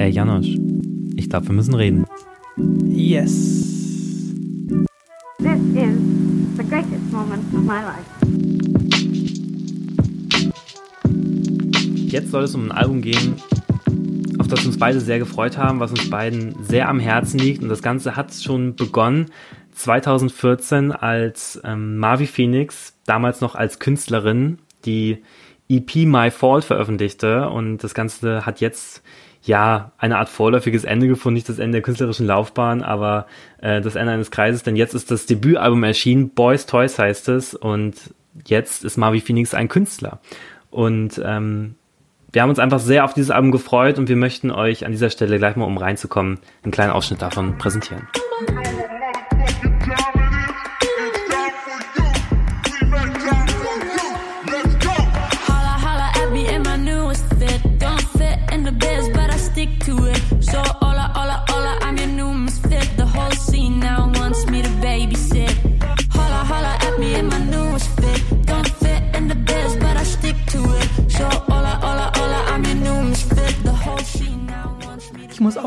Ey, Janosch, ich glaube, wir müssen reden. Yes. This is the greatest moment of my life. Jetzt soll es um ein Album gehen, auf das wir uns beide sehr gefreut haben, was uns beiden sehr am Herzen liegt. Und das Ganze hat schon begonnen 2014, als ähm, Marvi Phoenix, damals noch als Künstlerin, die EP My Fault veröffentlichte. Und das Ganze hat jetzt ja, eine Art vorläufiges Ende gefunden, nicht das Ende der künstlerischen Laufbahn, aber äh, das Ende eines Kreises, denn jetzt ist das Debütalbum erschienen, Boys Toys heißt es, und jetzt ist Marvi Phoenix ein Künstler. Und ähm, wir haben uns einfach sehr auf dieses Album gefreut und wir möchten euch an dieser Stelle gleich mal, um reinzukommen, einen kleinen Ausschnitt davon präsentieren.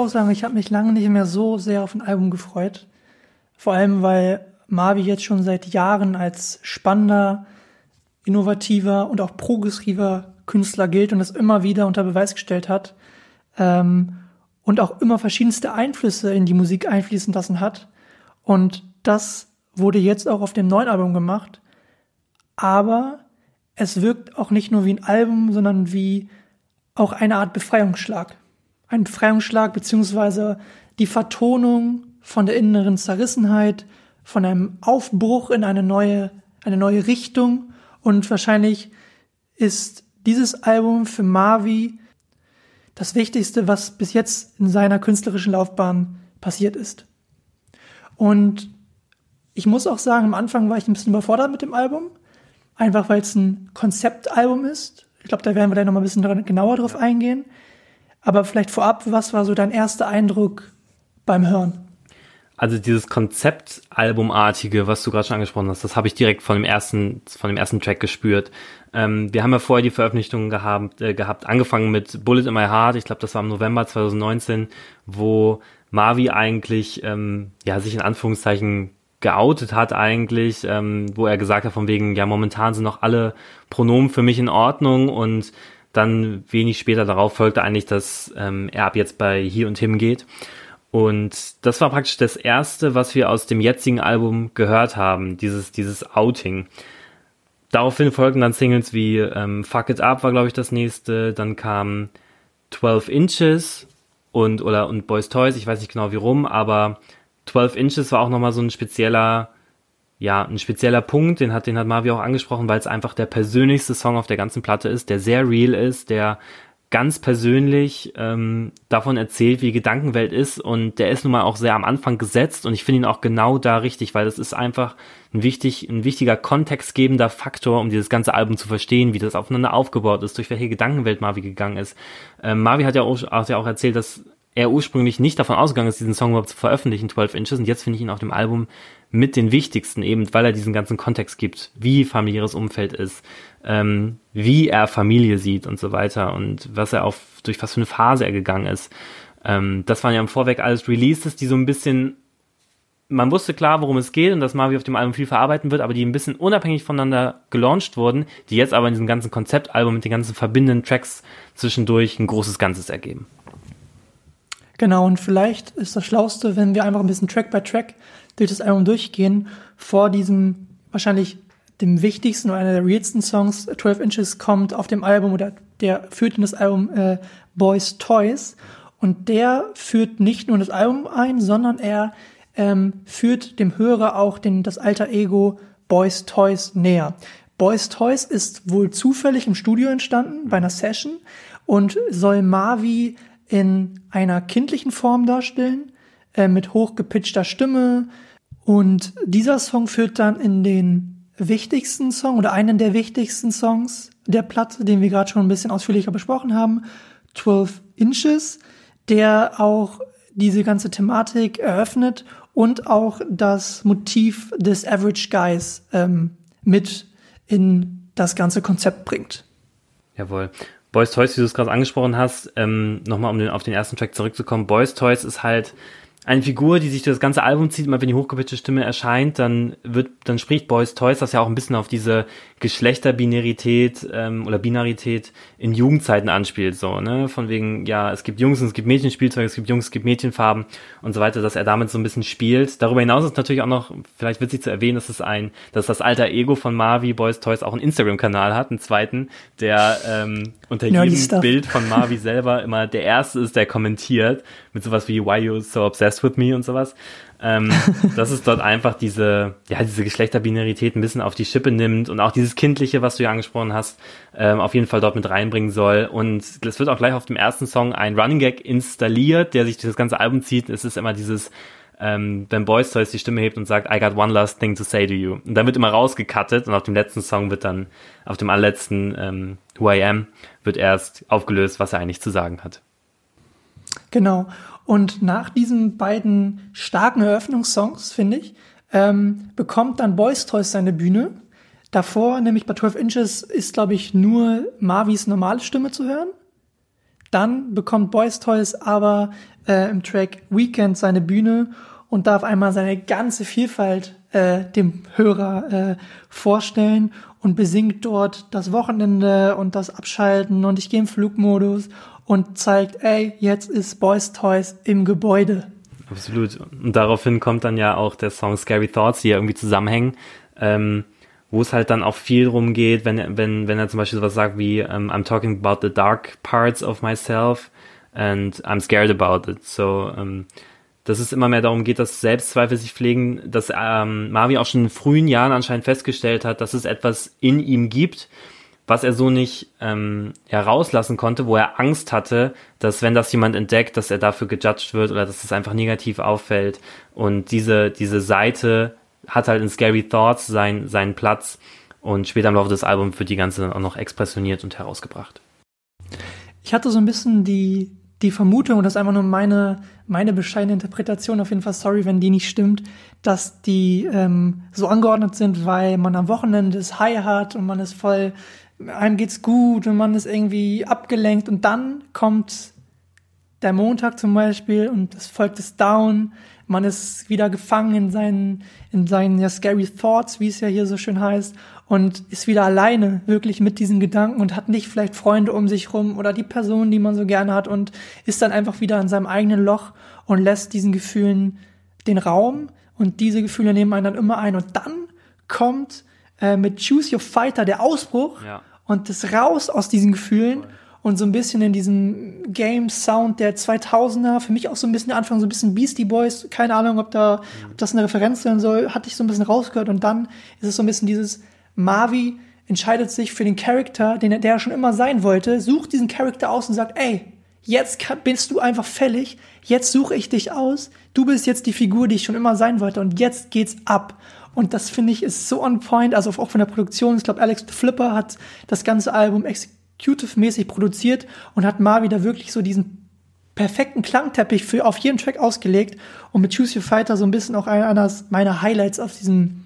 Auch sagen, ich habe mich lange nicht mehr so sehr auf ein Album gefreut. Vor allem, weil Marvi jetzt schon seit Jahren als spannender, innovativer und auch progressiver Künstler gilt und das immer wieder unter Beweis gestellt hat. Ähm, und auch immer verschiedenste Einflüsse in die Musik einfließen lassen hat. Und das wurde jetzt auch auf dem neuen Album gemacht. Aber es wirkt auch nicht nur wie ein Album, sondern wie auch eine Art Befreiungsschlag ein Befreiungsschlag beziehungsweise die Vertonung von der inneren Zerrissenheit, von einem Aufbruch in eine neue, eine neue Richtung und wahrscheinlich ist dieses Album für Marvi das Wichtigste, was bis jetzt in seiner künstlerischen Laufbahn passiert ist. Und ich muss auch sagen, am Anfang war ich ein bisschen überfordert mit dem Album, einfach weil es ein Konzeptalbum ist. Ich glaube, da werden wir dann noch mal ein bisschen genauer drauf eingehen. Aber vielleicht vorab, was war so dein erster Eindruck beim Hören? Also dieses Konzeptalbumartige, was du gerade schon angesprochen hast, das habe ich direkt von dem ersten, von dem ersten Track gespürt. Ähm, wir haben ja vorher die Veröffentlichung gehabt, äh, gehabt, angefangen mit Bullet in My Heart. Ich glaube, das war im November 2019, wo Marvi eigentlich ähm, ja sich in Anführungszeichen geoutet hat eigentlich, ähm, wo er gesagt hat von wegen, ja momentan sind noch alle Pronomen für mich in Ordnung und dann wenig später darauf folgte eigentlich, dass ähm, er ab jetzt bei Hier und Him geht. Und das war praktisch das erste, was wir aus dem jetzigen Album gehört haben, dieses, dieses Outing. Daraufhin folgten dann Singles wie ähm, Fuck It Up war, glaube ich, das nächste. Dann kam 12 Inches und, oder, und Boys Toys, ich weiß nicht genau wie rum, aber 12 Inches war auch nochmal so ein spezieller ja, ein spezieller Punkt, den hat, den hat Marvi auch angesprochen, weil es einfach der persönlichste Song auf der ganzen Platte ist, der sehr real ist, der ganz persönlich ähm, davon erzählt, wie die Gedankenwelt ist und der ist nun mal auch sehr am Anfang gesetzt und ich finde ihn auch genau da richtig, weil das ist einfach ein wichtig, ein wichtiger kontextgebender Faktor, um dieses ganze Album zu verstehen, wie das aufeinander aufgebaut ist, durch welche Gedankenwelt Marvi gegangen ist. Ähm, Marvi hat ja auch, hat ja auch erzählt, dass er ursprünglich nicht davon ausgegangen ist, diesen Song überhaupt zu veröffentlichen, 12 Inches, und jetzt finde ich ihn auf dem Album mit den wichtigsten, eben weil er diesen ganzen Kontext gibt, wie familiäres Umfeld ist, ähm, wie er Familie sieht und so weiter und was er auf, durch was für eine Phase er gegangen ist. Ähm, das waren ja im Vorweg alles Releases, die so ein bisschen, man wusste klar, worum es geht und dass Marvi auf dem Album viel verarbeiten wird, aber die ein bisschen unabhängig voneinander gelauncht wurden, die jetzt aber in diesem ganzen Konzeptalbum mit den ganzen verbindenden Tracks zwischendurch ein großes Ganzes ergeben. Genau, und vielleicht ist das Schlauste, wenn wir einfach ein bisschen Track by Track durch das Album durchgehen, vor diesem wahrscheinlich dem wichtigsten oder einer der realsten Songs, 12 Inches, kommt auf dem Album oder der führt in das Album äh, Boys Toys. Und der führt nicht nur das Album ein, sondern er ähm, führt dem Hörer auch den, das alter Ego Boys Toys näher. Boys Toys ist wohl zufällig im Studio entstanden, bei einer Session, und soll Marvi in einer kindlichen Form darstellen, äh, mit hochgepitchter Stimme. Und dieser Song führt dann in den wichtigsten Song oder einen der wichtigsten Songs der Platte, den wir gerade schon ein bisschen ausführlicher besprochen haben, 12 Inches, der auch diese ganze Thematik eröffnet und auch das Motiv des Average Guys ähm, mit in das ganze Konzept bringt. Jawohl. Boys Toys, wie du es gerade angesprochen hast, ähm, nochmal um den, auf den ersten Track zurückzukommen. Boys Toys ist halt eine Figur, die sich durch das ganze Album zieht, immer wenn die hochgepitchte Stimme erscheint, dann wird, dann spricht Boys Toys das ja auch ein bisschen auf diese Geschlechterbinarität ähm, oder Binarität in Jugendzeiten anspielt, so, ne? Von wegen, ja, es gibt Jungs und es gibt Mädchenspielzeug, es gibt Jungs, es gibt Mädchenfarben und so weiter, dass er damit so ein bisschen spielt. Darüber hinaus ist natürlich auch noch, vielleicht witzig zu erwähnen, dass es ein, dass das alter Ego von Marvi Boys Toys auch einen Instagram-Kanal hat, einen zweiten, der ähm, unter jedem Bild von Marvi selber immer der erste ist, der kommentiert, mit sowas wie Why you so obsessed with me und sowas ähm, dass es dort einfach diese, ja, diese Geschlechterbinarität ein bisschen auf die Schippe nimmt und auch dieses Kindliche, was du ja angesprochen hast, ähm, auf jeden Fall dort mit reinbringen soll. Und es wird auch gleich auf dem ersten Song ein Running Gag installiert, der sich durch das ganze Album zieht. Es ist immer dieses, ähm, wenn Boys Toys die Stimme hebt und sagt, I got one last thing to say to you. Und dann wird immer rausgecuttet und auf dem letzten Song wird dann, auf dem allerletzten ähm, Who I Am, wird erst aufgelöst, was er eigentlich zu sagen hat. Genau. Und nach diesen beiden starken Eröffnungssongs, finde ich, ähm, bekommt dann Boys Toys seine Bühne. Davor, nämlich bei 12 Inches, ist, glaube ich, nur Marvis normale Stimme zu hören. Dann bekommt Boys Toys aber äh, im Track Weekend seine Bühne und darf einmal seine ganze Vielfalt äh, dem Hörer äh, vorstellen und besingt dort das Wochenende und das Abschalten und ich gehe im Flugmodus und zeigt, ey, jetzt ist Boys Toys im Gebäude. Absolut. Und daraufhin kommt dann ja auch der Song Scary Thoughts, die ja irgendwie zusammenhängen, ähm, wo es halt dann auch viel drum geht, wenn, wenn, wenn er zum Beispiel sowas sagt wie, um, ähm, I'm talking about the dark parts of myself and I'm scared about it. So, ähm, dass es immer mehr darum geht, dass Selbstzweifel sich pflegen, dass ähm, Marvi auch schon in frühen Jahren anscheinend festgestellt hat, dass es etwas in ihm gibt, was er so nicht ähm, herauslassen konnte, wo er Angst hatte, dass wenn das jemand entdeckt, dass er dafür gejudged wird oder dass es einfach negativ auffällt. Und diese, diese Seite hat halt in Scary Thoughts sein, seinen Platz und später im Laufe des Albums wird die ganze dann auch noch expressioniert und herausgebracht. Ich hatte so ein bisschen die, die Vermutung, und das ist einfach nur meine, meine bescheidene Interpretation, auf jeden Fall sorry, wenn die nicht stimmt, dass die ähm, so angeordnet sind, weil man am Wochenende das High hat und man ist voll einem geht's gut und man ist irgendwie abgelenkt und dann kommt der Montag zum Beispiel und es folgt es Down. Man ist wieder gefangen in seinen, in seinen ja, scary thoughts, wie es ja hier so schön heißt, und ist wieder alleine wirklich mit diesen Gedanken und hat nicht vielleicht Freunde um sich rum oder die Person, die man so gerne hat und ist dann einfach wieder in seinem eigenen Loch und lässt diesen Gefühlen den Raum und diese Gefühle nehmen einen dann immer ein und dann kommt äh, mit Choose Your Fighter der Ausbruch. Ja und das raus aus diesen Gefühlen und so ein bisschen in diesem Game-Sound der 2000er, für mich auch so ein bisschen der Anfang, so ein bisschen Beastie Boys, keine Ahnung, ob, da, ob das eine Referenz sein soll, hatte ich so ein bisschen rausgehört und dann ist es so ein bisschen dieses Marvi entscheidet sich für den Charakter, den er, der er schon immer sein wollte, sucht diesen Charakter aus und sagt, ey, jetzt bist du einfach fällig, jetzt suche ich dich aus, du bist jetzt die Figur, die ich schon immer sein wollte und jetzt geht's ab. Und das finde ich ist so on point, also auch von der Produktion. Ich glaube, Alex Flipper hat das ganze Album executive-mäßig produziert und hat mal wieder wirklich so diesen perfekten Klangteppich für auf jeden Track ausgelegt und mit Choose Your Fighter so ein bisschen auch einer meiner Highlights auf diesem,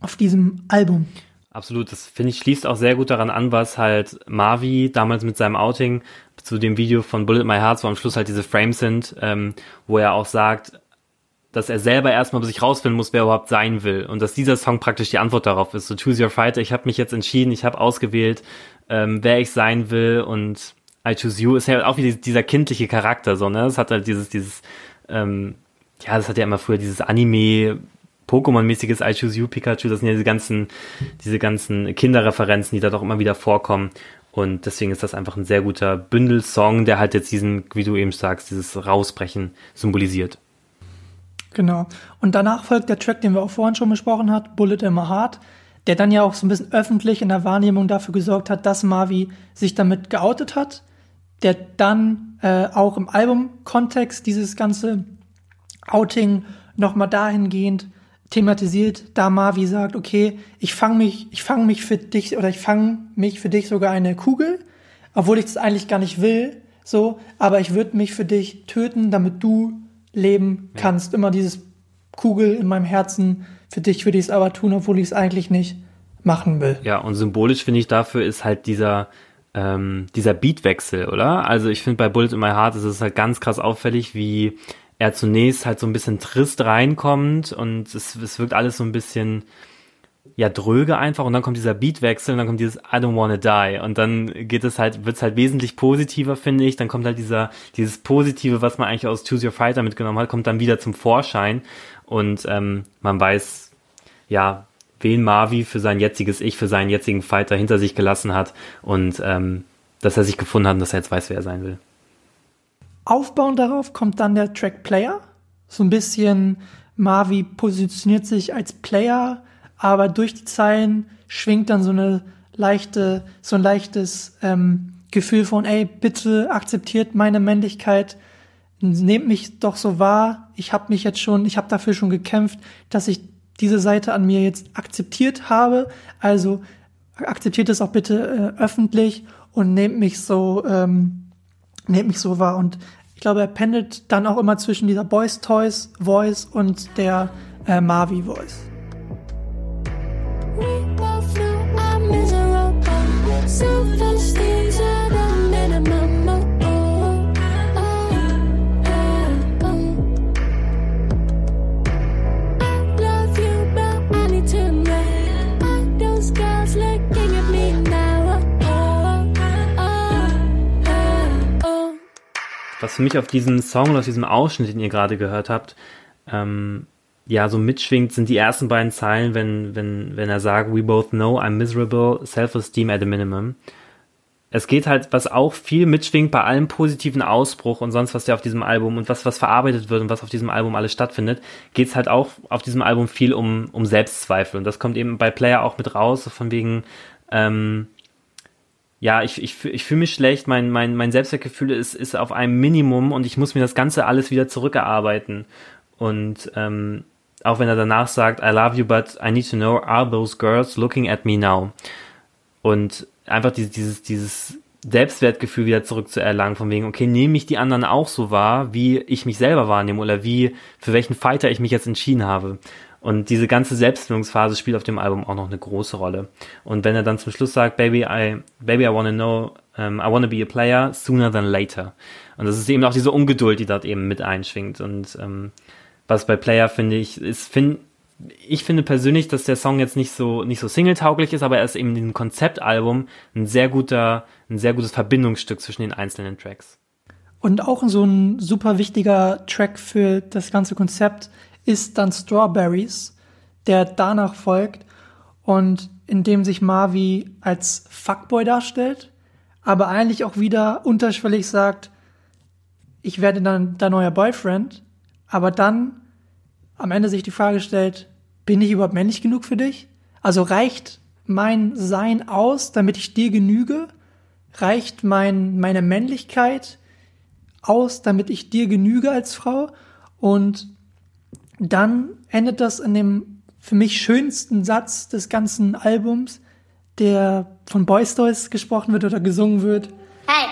auf diesem Album. Absolut, das finde ich schließt auch sehr gut daran an, was halt Marvi damals mit seinem Outing zu dem Video von Bullet My Heart, wo am Schluss halt diese Frames sind, ähm, wo er auch sagt, dass er selber erstmal sich rausfinden muss, wer er überhaupt sein will. Und dass dieser Song praktisch die Antwort darauf ist. So Choose Your Fighter, ich habe mich jetzt entschieden, ich habe ausgewählt, ähm, wer ich sein will und I Choose You ist ja auch wie dieser kindliche Charakter, so, ne? Es hat halt dieses, dieses, ähm, ja, das hat ja immer früher dieses Anime, Pokémon-mäßiges I Choose You Pikachu, das sind ja diese ganzen, diese ganzen Kinderreferenzen, die da doch immer wieder vorkommen. Und deswegen ist das einfach ein sehr guter Bündelsong, der halt jetzt diesen, wie du eben sagst, dieses Rausbrechen symbolisiert. Genau. Und danach folgt der Track, den wir auch vorhin schon besprochen hat, Bullet in my Heart, der dann ja auch so ein bisschen öffentlich in der Wahrnehmung dafür gesorgt hat, dass Marvi sich damit geoutet hat, der dann äh, auch im Albumkontext dieses ganze Outing nochmal dahingehend thematisiert, da Marvi sagt, okay, ich fange mich, ich fange mich für dich oder ich fange mich für dich sogar eine Kugel, obwohl ich das eigentlich gar nicht will, so, aber ich würde mich für dich töten, damit du leben kannst. Ja. Immer dieses Kugel in meinem Herzen, für dich würde ich es aber tun, obwohl ich es eigentlich nicht machen will. Ja, und symbolisch finde ich dafür ist halt dieser ähm, dieser Beatwechsel, oder? Also ich finde bei Bullet in My Heart ist es halt ganz krass auffällig, wie er zunächst halt so ein bisschen trist reinkommt und es, es wirkt alles so ein bisschen ja dröge einfach und dann kommt dieser Beatwechsel und dann kommt dieses I don't wanna die und dann geht es halt wird's halt wesentlich positiver finde ich. Dann kommt halt dieser dieses positive was man eigentlich aus Choose Your Fighter mitgenommen hat kommt dann wieder zum Vorschein und ähm, man weiß ja wen Marvi für sein jetziges Ich für seinen jetzigen Fighter hinter sich gelassen hat und ähm, dass er sich gefunden hat und dass er jetzt weiß wer er sein will Aufbauend darauf kommt dann der Track Player so ein bisschen Marvi positioniert sich als Player aber durch die Zeilen schwingt dann so eine leichte, so ein leichtes ähm, Gefühl von, ey, bitte akzeptiert meine Männlichkeit, nehmt mich doch so wahr. Ich habe mich jetzt schon, ich habe dafür schon gekämpft, dass ich diese Seite an mir jetzt akzeptiert habe. Also akzeptiert es auch bitte äh, öffentlich und nehmt mich so, ähm, nehmt mich so wahr. Und ich glaube, er pendelt dann auch immer zwischen dieser Boys Toys Voice und der äh, Mavi Voice. Was für mich auf diesem Song oder auf diesem Ausschnitt, den ihr gerade gehört habt, ähm, ja, so mitschwingt, sind die ersten beiden Zeilen, wenn, wenn, wenn er sagt, we both know I'm miserable, self-esteem at a minimum. Es geht halt, was auch viel mitschwingt bei allem positiven Ausbruch und sonst was ja auf diesem Album und was, was verarbeitet wird und was auf diesem Album alles stattfindet, geht's halt auch auf diesem Album viel um, um Selbstzweifel. Und das kommt eben bei Player auch mit raus, von wegen, ähm, ja, ich, ich, ich fühle mich schlecht, mein, mein, mein Selbstwertgefühl ist, ist auf einem Minimum und ich muss mir das Ganze alles wieder zurückerarbeiten. Und ähm, auch wenn er danach sagt, I love you, but I need to know, are those girls looking at me now? Und einfach dieses, dieses, dieses Selbstwertgefühl wieder zurückzuerlangen, von wegen, okay, nehme ich die anderen auch so wahr, wie ich mich selber wahrnehme oder wie, für welchen Fighter ich mich jetzt entschieden habe. Und diese ganze Selbstfindungsphase spielt auf dem Album auch noch eine große Rolle. Und wenn er dann zum Schluss sagt, Baby, I, Baby, I wanna know, um, I wanna be a player sooner than later. Und das ist eben auch diese Ungeduld, die dort eben mit einschwingt. Und ähm, was bei Player finde ich, ist, finde ich finde persönlich, dass der Song jetzt nicht so nicht so singletauglich ist, aber er ist eben in diesem Konzeptalbum ein sehr guter, ein sehr gutes Verbindungsstück zwischen den einzelnen Tracks. Und auch so ein super wichtiger Track für das ganze Konzept ist dann Strawberries, der danach folgt und in dem sich Marvi als Fuckboy darstellt, aber eigentlich auch wieder unterschwellig sagt, ich werde dann dein neuer Boyfriend, aber dann am Ende sich die Frage stellt, bin ich überhaupt männlich genug für dich? Also reicht mein Sein aus, damit ich dir genüge? Reicht mein, meine Männlichkeit aus, damit ich dir genüge als Frau? Und dann endet das in dem für mich schönsten Satz des ganzen Albums, der von Boys Toys gesprochen wird oder gesungen wird. Hey,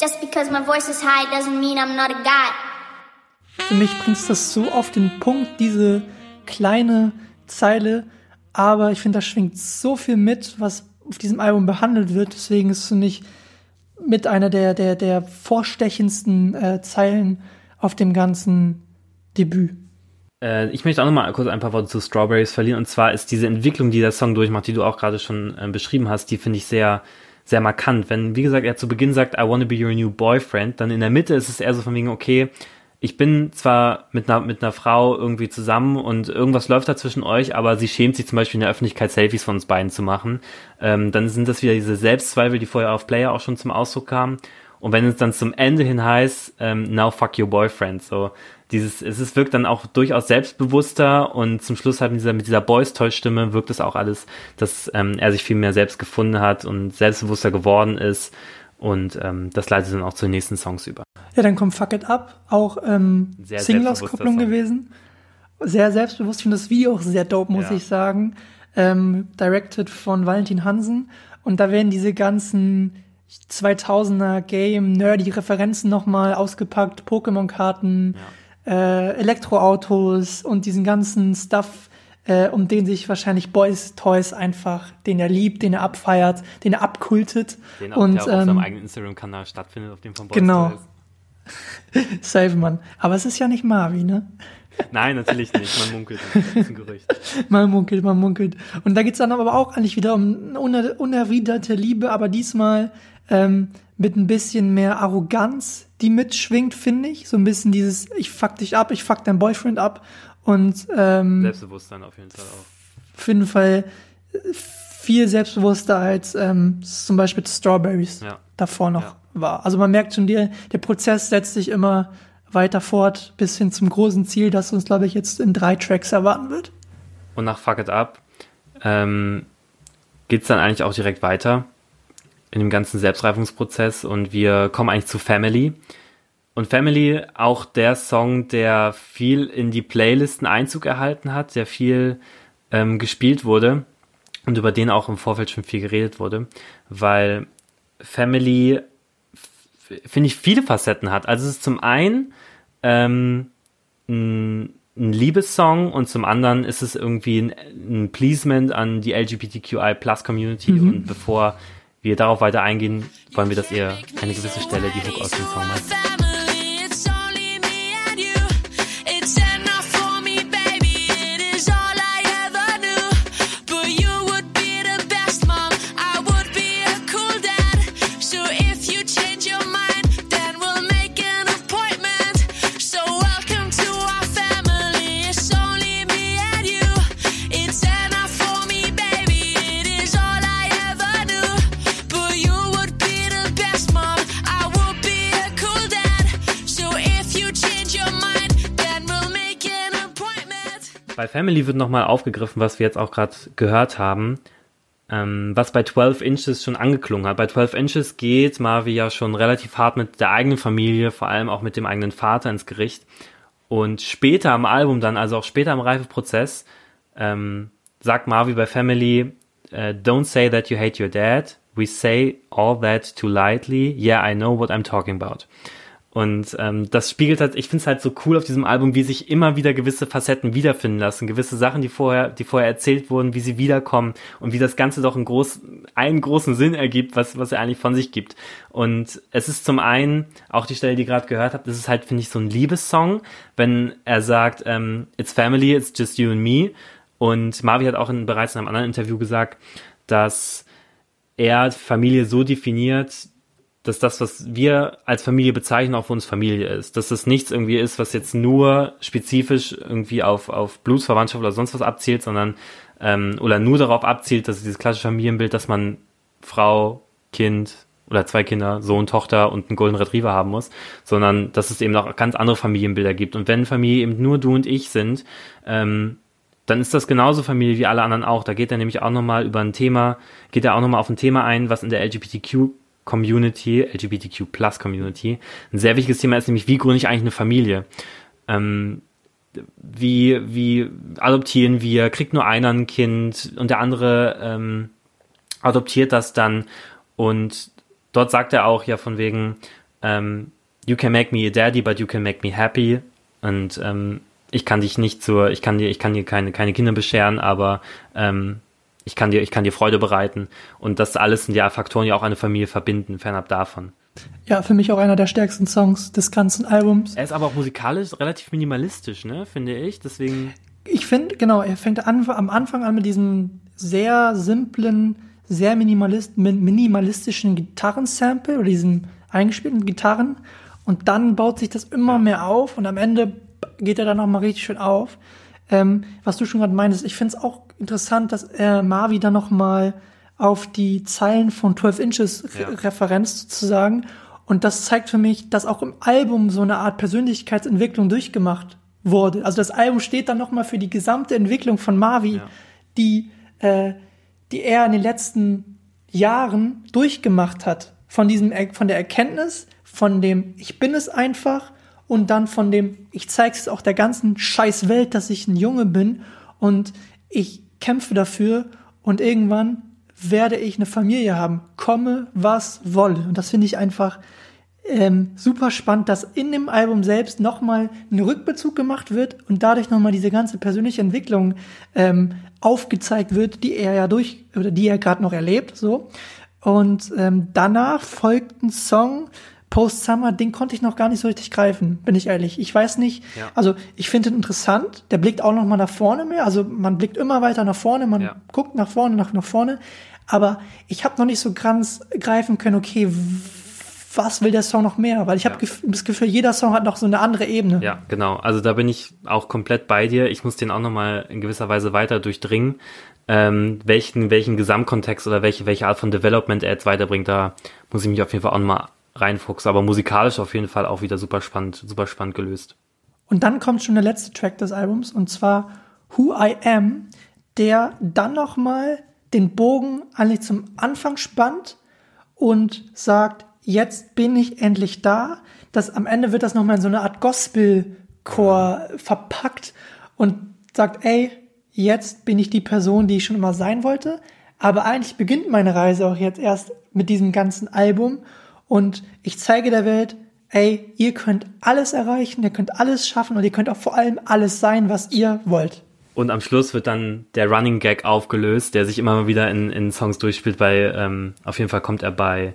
just because my voice is high doesn't mean I'm not a guy. Für mich bringt das so auf den Punkt, diese kleine Zeile, aber ich finde, da schwingt so viel mit, was auf diesem Album behandelt wird. Deswegen ist es für mich mit einer der, der, der vorstechendsten äh, Zeilen auf dem ganzen Debüt. Äh, ich möchte auch noch mal kurz ein paar Worte zu Strawberries verlieren. Und zwar ist diese Entwicklung, die der Song durchmacht, die du auch gerade schon äh, beschrieben hast, die finde ich sehr, sehr markant. Wenn, wie gesagt, er zu Beginn sagt, I wanna be your new boyfriend, dann in der Mitte ist es eher so von wegen, okay, ich bin zwar mit einer, mit einer Frau irgendwie zusammen und irgendwas läuft da zwischen euch, aber sie schämt sich zum Beispiel in der Öffentlichkeit Selfies von uns beiden zu machen. Ähm, dann sind das wieder diese Selbstzweifel, die vorher auf Player auch schon zum Ausdruck kamen. Und wenn es dann zum Ende hin heißt, ähm, now fuck your boyfriend, so dieses, es ist, wirkt dann auch durchaus selbstbewusster und zum Schluss halt mit dieser, mit dieser Boys-Toy-Stimme wirkt es auch alles, dass ähm, er sich viel mehr selbst gefunden hat und selbstbewusster geworden ist und ähm, das leitet dann auch zu den nächsten Songs über. Ja, dann kommt Fuck It Up, auch ähm, Single-Auskopplung gewesen. Sehr selbstbewusst. Ich finde das Video auch sehr dope, muss ja. ich sagen. Ähm, directed von Valentin Hansen. Und da werden diese ganzen 2000er Game, nerdy Referenzen nochmal ausgepackt. Pokémon-Karten, ja. Äh, Elektroautos und diesen ganzen Stuff äh, um den sich wahrscheinlich Boys Toys einfach, den er liebt, den er abfeiert, den er abkultet. Den auch, und, der auch auf ähm, seinem eigenen Instagram-Kanal stattfindet, auf dem von Boys Genau. Toys. Safe, Mann. Aber es ist ja nicht Marvi, ne? Nein, natürlich nicht. Man munkelt. Das ist ein Gerücht. Man munkelt, man munkelt. Und da geht's dann aber auch eigentlich wieder um eine uner unerwiderte Liebe, aber diesmal ähm, mit ein bisschen mehr Arroganz, die mitschwingt, finde ich. So ein bisschen dieses, ich fuck dich ab, ich fuck dein Boyfriend ab. Und ähm, Selbstbewusstsein auf jeden Fall auch. auf jeden Fall viel selbstbewusster als ähm, zum Beispiel Strawberries Ja. davor noch Ja. war. Also man merkt schon, der, der Prozess setzt sich immer weiter fort bis hin zum großen Ziel, das uns, glaube ich, jetzt in drei Tracks erwarten wird. Und nach Fuck It Up ähm, geht's dann eigentlich auch direkt weiter in dem ganzen Selbstreifungsprozess und wir kommen eigentlich zu Family. Und Family, auch der Song, der viel in die Playlisten Einzug erhalten hat, der viel ähm, gespielt wurde und über den auch im Vorfeld schon viel geredet wurde, weil Family, finde ich, viele Facetten hat. Also es ist zum einen ähm, ein, ein Liebessong und zum anderen ist es irgendwie ein, ein Pleasement an die LGBTQI Plus Community und bevor wir darauf weiter eingehen, wollen wir, dass ihr eine gewisse Stelle die Hook aus dem Song macht. Family wird nochmal aufgegriffen, was wir jetzt auch gerade gehört haben, ähm, was bei 12 Inches schon angeklungen hat. Bei 12 Inches geht Marvi ja schon relativ hart mit der eigenen Familie, vor allem auch mit dem eigenen Vater ins Gericht. Und später am Album dann, also auch später im Reifeprozess, ähm, sagt Marvi bei Family, äh, Don't say that you hate your dad. We say all that too lightly. Yeah, I know what I'm talking about. Und ähm, das spiegelt halt, ich finde es halt so cool auf diesem Album, wie sich immer wieder gewisse Facetten wiederfinden lassen, gewisse Sachen, die vorher, die vorher erzählt wurden, wie sie wiederkommen und wie das Ganze doch einen, groß, einen großen Sinn ergibt, was, was er eigentlich von sich gibt. Und es ist zum einen, auch die Stelle, die ihr gerade gehört habt, das ist halt, finde ich, so ein Liebessong, wenn er sagt, ähm, it's family, it's just you and me. Und Marvi hat auch in, bereits in einem anderen Interview gesagt, dass er Familie so definiert, dass das, was wir als Familie bezeichnen, auch für uns Familie ist. Dass das nichts irgendwie ist, was jetzt nur spezifisch irgendwie auf, auf Blutsverwandtschaft oder sonst was abzielt, sondern ähm, oder nur darauf abzielt, dass dieses klassische Familienbild, dass man Frau, Kind oder zwei Kinder, Sohn, Tochter und einen Golden Retriever haben muss, sondern dass es eben auch ganz andere Familienbilder gibt. Und wenn Familie eben nur du und ich sind, ähm, dann ist das genauso Familie wie alle anderen auch. Da geht er nämlich auch nochmal über ein Thema, geht er auch nochmal auf ein Thema ein, was in der LGBTQ Community, LGBTQ Plus Community, ein sehr wichtiges Thema ist, nämlich wie gründe ich eigentlich eine Familie? Ähm, wie, wie adoptieren wir? Kriegt nur einer ein Kind und der andere ähm, adoptiert das dann und dort sagt er auch ja von wegen ähm, you can make me a daddy, but you can make me happy und ähm, ich kann dich nicht zur, ich kann dir, ich kann dir keine, keine Kinder bescheren, aber ähm, ich kann dir, ich kann dir Freude bereiten und das alles sind ja Faktoren, die auch eine Familie verbinden, fernab davon. Ja, für mich auch einer der stärksten Songs des ganzen Albums. Er ist aber auch musikalisch relativ minimalistisch, ne, finde ich, deswegen Ich finde, genau, er fängt an, am Anfang an mit diesem sehr simplen, sehr minimalist, min- minimalistischen Gitarrensample oder diesen eingespielten Gitarren und dann baut sich das immer mehr auf und am Ende geht er dann nochmal richtig schön auf. Ähm, was du schon gerade meintest, ich finde es auch interessant, dass er Marvi dann nochmal auf die Zeilen von 12 Inches Ja. Re Referenz sozusagen und das zeigt für mich, dass auch im Album so eine Art Persönlichkeitsentwicklung durchgemacht wurde. Also das Album steht dann nochmal für die gesamte Entwicklung von Marvi, Ja. die, äh, die er in den letzten Jahren durchgemacht hat. Von diesem, von der Erkenntnis, von dem Ich bin es einfach und dann von dem Ich zeige es auch der ganzen scheiß Welt, dass ich ein Junge bin und ich kämpfe dafür und irgendwann werde ich eine Familie haben, komme was wolle. Und das finde ich einfach ähm, super spannend, dass in dem Album selbst nochmal ein Rückbezug gemacht wird und dadurch nochmal diese ganze persönliche Entwicklung ähm, aufgezeigt wird, die er ja durch, oder die er gerade noch erlebt, so. Und ähm, danach folgt ein Song, Post Summer, den konnte ich noch gar nicht so richtig greifen, bin ich ehrlich. Ich weiß nicht, Ja. also ich finde ihn interessant, der blickt auch noch mal nach vorne mehr, also man blickt immer weiter nach vorne, man Ja. guckt nach vorne, nach, nach vorne, aber ich habe noch nicht so ganz greifen können, okay, was will der Song noch mehr? Weil ich habe Ja. das Gefühl, jeder Song hat noch so eine andere Ebene. Ja, genau. Also da bin ich auch komplett bei dir. Ich muss den auch nochmal in gewisser Weise weiter durchdringen. Ähm, welchen, welchen Gesamtkontext oder welche, welche Art von Development er jetzt weiterbringt, da muss ich mich auf jeden Fall auch nochmal reinfuchsen. Aber musikalisch auf jeden Fall auch wieder super spannend, super spannend gelöst. Und dann kommt schon der letzte Track des Albums und zwar Who I Am, der dann noch mal den Bogen eigentlich zum Anfang spannt und sagt, jetzt bin ich endlich da. Das am Ende wird das noch mal in so eine Art Gospelchor verpackt und sagt, ey, jetzt bin ich die Person, die ich schon immer sein wollte. Aber eigentlich beginnt meine Reise auch jetzt erst mit diesem ganzen Album und ich zeige der Welt, ey, ihr könnt alles erreichen, ihr könnt alles schaffen und ihr könnt auch vor allem alles sein, was ihr wollt. Und am Schluss wird dann der Running Gag aufgelöst, der sich immer wieder in, in Songs durchspielt. Bei, ähm, auf jeden Fall kommt er bei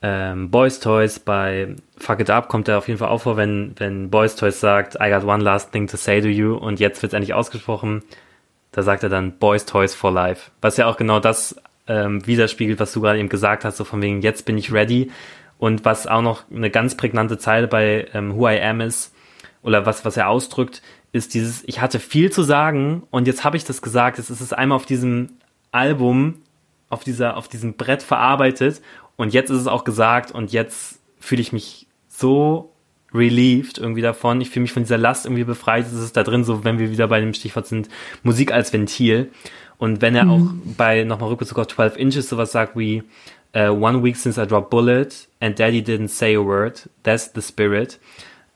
ähm, Boys Toys, bei Fuck It Up kommt er auf jeden Fall auch vor, wenn, wenn Boys Toys sagt, I got one last thing to say to you und jetzt wird endlich ausgesprochen. Da sagt er dann Boys Toys for Life. Was ja auch genau das ähm, widerspiegelt, was du gerade eben gesagt hast, so von wegen, jetzt bin ich ready. Und was auch noch eine ganz prägnante Zeile bei ähm, Who I Am ist, oder was, was er ausdrückt, ist dieses, ich hatte viel zu sagen und jetzt habe ich das gesagt. Es ist einmal auf diesem Album, auf dieser, auf diesem Brett verarbeitet und jetzt ist es auch gesagt und jetzt fühle ich mich so relieved irgendwie davon. Ich fühle mich von dieser Last irgendwie befreit. Es ist da drin, so wenn wir wieder bei dem Stichwort sind, Musik als Ventil. Und wenn er auch bei nochmal Rückbezug auf 12 Inches sowas sagt wie uh, One week since I dropped bullet and daddy didn't say a word, that's the spirit.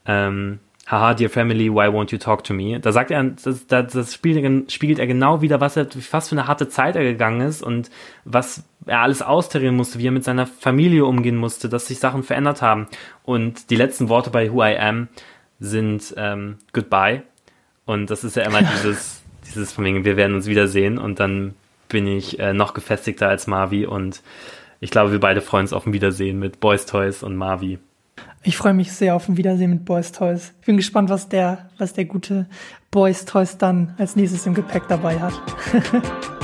Ähm, Haha, dear family, why won't you talk to me? Da sagt er, das, das, das spiegelt, er- spiegelt er genau wieder, was er, was für eine harte Zeit er gegangen ist und was er alles austarieren musste, wie er mit seiner Familie umgehen musste, dass sich Sachen verändert haben. Und die letzten Worte bei Who I Am sind ähm, Goodbye. Und das ist ja immer dieses, dieses von wegen, wir werden uns wiedersehen und dann bin ich äh, noch gefestigter als Marvi und ich glaube, wir beide freuen uns auf ein Wiedersehen mit Boys Toys und Marvi. Ich freue mich sehr auf ein Wiedersehen mit Boys Toys. Ich bin gespannt, was der, was der gute Boys Toys dann als nächstes im Gepäck dabei hat.